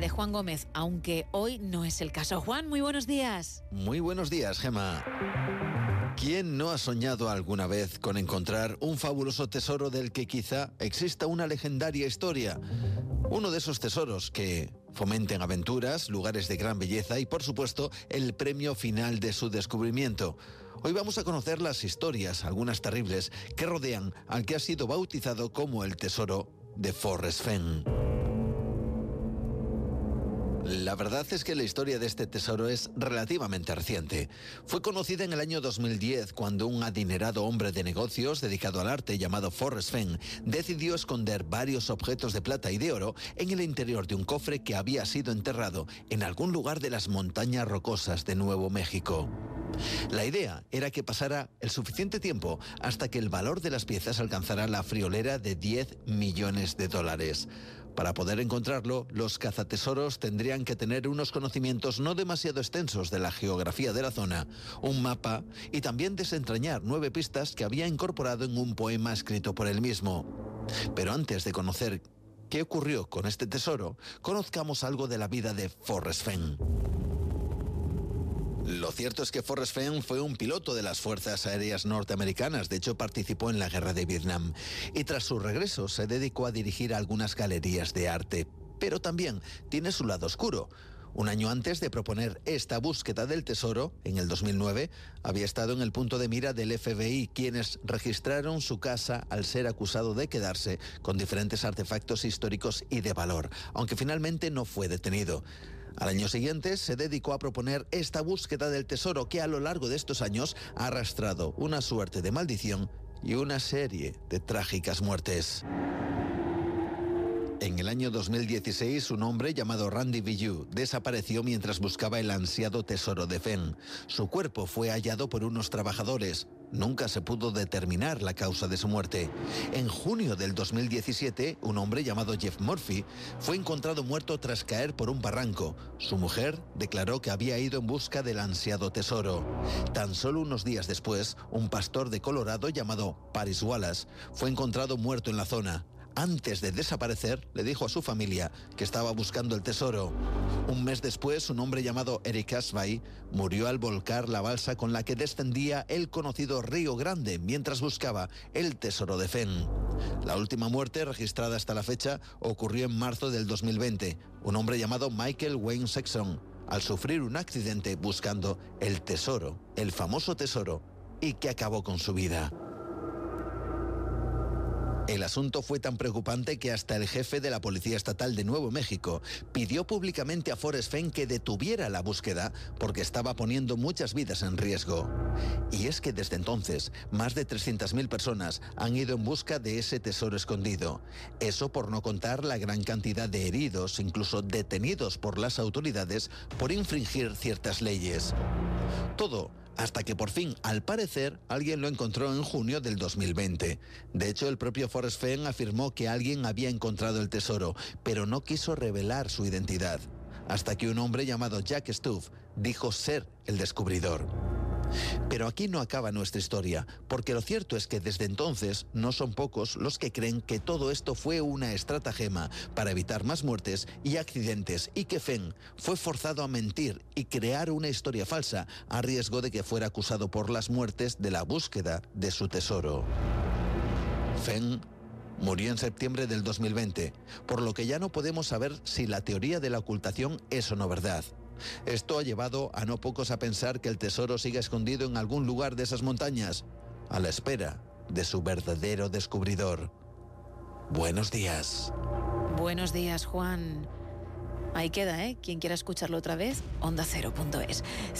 de Juan Gómez, aunque hoy no es el caso. Juan, muy buenos días. Muy buenos días, Gema. ¿Quién no ha soñado alguna vez con encontrar un fabuloso tesoro del que quizá exista una legendaria historia? Uno de esos tesoros que fomenten aventuras, lugares de gran belleza y por supuesto el premio final de su descubrimiento. Hoy vamos a conocer las historias, algunas terribles, que rodean al que ha sido bautizado como el tesoro de Forrest Fenn. La verdad es que la historia de este tesoro es relativamente reciente. Fue conocida en el año 2010 cuando un adinerado hombre de negocios dedicado al arte llamado Forrest Fenn decidió esconder varios objetos de plata y de oro en el interior de un cofre que había sido enterrado en algún lugar de las montañas rocosas de Nuevo México. La idea era que pasara el suficiente tiempo hasta que el valor de las piezas alcanzara la friolera de 10 millones de dólares. Para poder encontrarlo, los cazatesoros tendrían que tener unos conocimientos no demasiado extensos de la geografía de la zona, un mapa y también desentrañar nueve pistas que había incorporado en un poema escrito por él mismo. Pero antes de conocer qué ocurrió con este tesoro, conozcamos algo de la vida de Forrest Fenn. Lo cierto es que Forrest Fenn fue un piloto de las Fuerzas Aéreas Norteamericanas, de hecho participó en la Guerra de Vietnam, y tras su regreso se dedicó a dirigir algunas galerías de arte, pero también tiene su lado oscuro. Un año antes de proponer esta búsqueda del tesoro, en el 2009, había estado en el punto de mira del FBI, quienes registraron su casa al ser acusado de quedarse con diferentes artefactos históricos y de valor, aunque finalmente no fue detenido. Al año siguiente se dedicó a proponer esta búsqueda del tesoro que a lo largo de estos años ha arrastrado una suerte de maldición y una serie de trágicas muertes. En el año 2016, un hombre llamado Randy Villu desapareció mientras buscaba el ansiado tesoro de Fenn. Su cuerpo fue hallado por unos trabajadores. Nunca se pudo determinar la causa de su muerte. En junio del 2017, un hombre llamado Jeff Murphy fue encontrado muerto tras caer por un barranco. Su mujer declaró que había ido en busca del ansiado tesoro. Tan solo unos días después, un pastor de Colorado llamado Paris Wallace fue encontrado muerto en la zona antes de desaparecer, le dijo a su familia que estaba buscando el tesoro. Un mes después, un hombre llamado Eric Asbay murió al volcar la balsa con la que descendía el conocido Río Grande mientras buscaba el tesoro de Fenn. La última muerte registrada hasta la fecha ocurrió en marzo del 2020. Un hombre llamado Michael Wayne Sexton, al sufrir un accidente buscando el tesoro, el famoso tesoro, y que acabó con su vida. El asunto fue tan preocupante que hasta el jefe de la Policía Estatal de Nuevo México pidió públicamente a Forrest Fenn que detuviera la búsqueda porque estaba poniendo muchas vidas en riesgo. Y es que desde entonces, más de 300.000 personas han ido en busca de ese tesoro escondido. Eso por no contar la gran cantidad de heridos, incluso detenidos por las autoridades por infringir ciertas leyes. Todo hasta que por fin, al parecer, alguien lo encontró en junio del 2020. De hecho, el propio Forrest Fenn afirmó que alguien había encontrado el tesoro, pero no quiso revelar su identidad, hasta que un hombre llamado Jack Stuff dijo ser el descubridor. Pero aquí no acaba nuestra historia, porque lo cierto es que desde entonces no son pocos los que creen que todo esto fue una estratagema para evitar más muertes y accidentes y que Fenn fue forzado a mentir y crear una historia falsa a riesgo de que fuera acusado por las muertes de la búsqueda de su tesoro. Fenn Murió en septiembre del 2020, por lo que ya no podemos saber si la teoría de la ocultación es o no verdad. Esto ha llevado a no pocos a pensar que el tesoro sigue escondido en algún lugar de esas montañas, a la espera de su verdadero descubridor. Buenos días. Buenos días, Juan. Ahí queda, ¿eh? Quien quiera escucharlo otra vez, onda cero.es.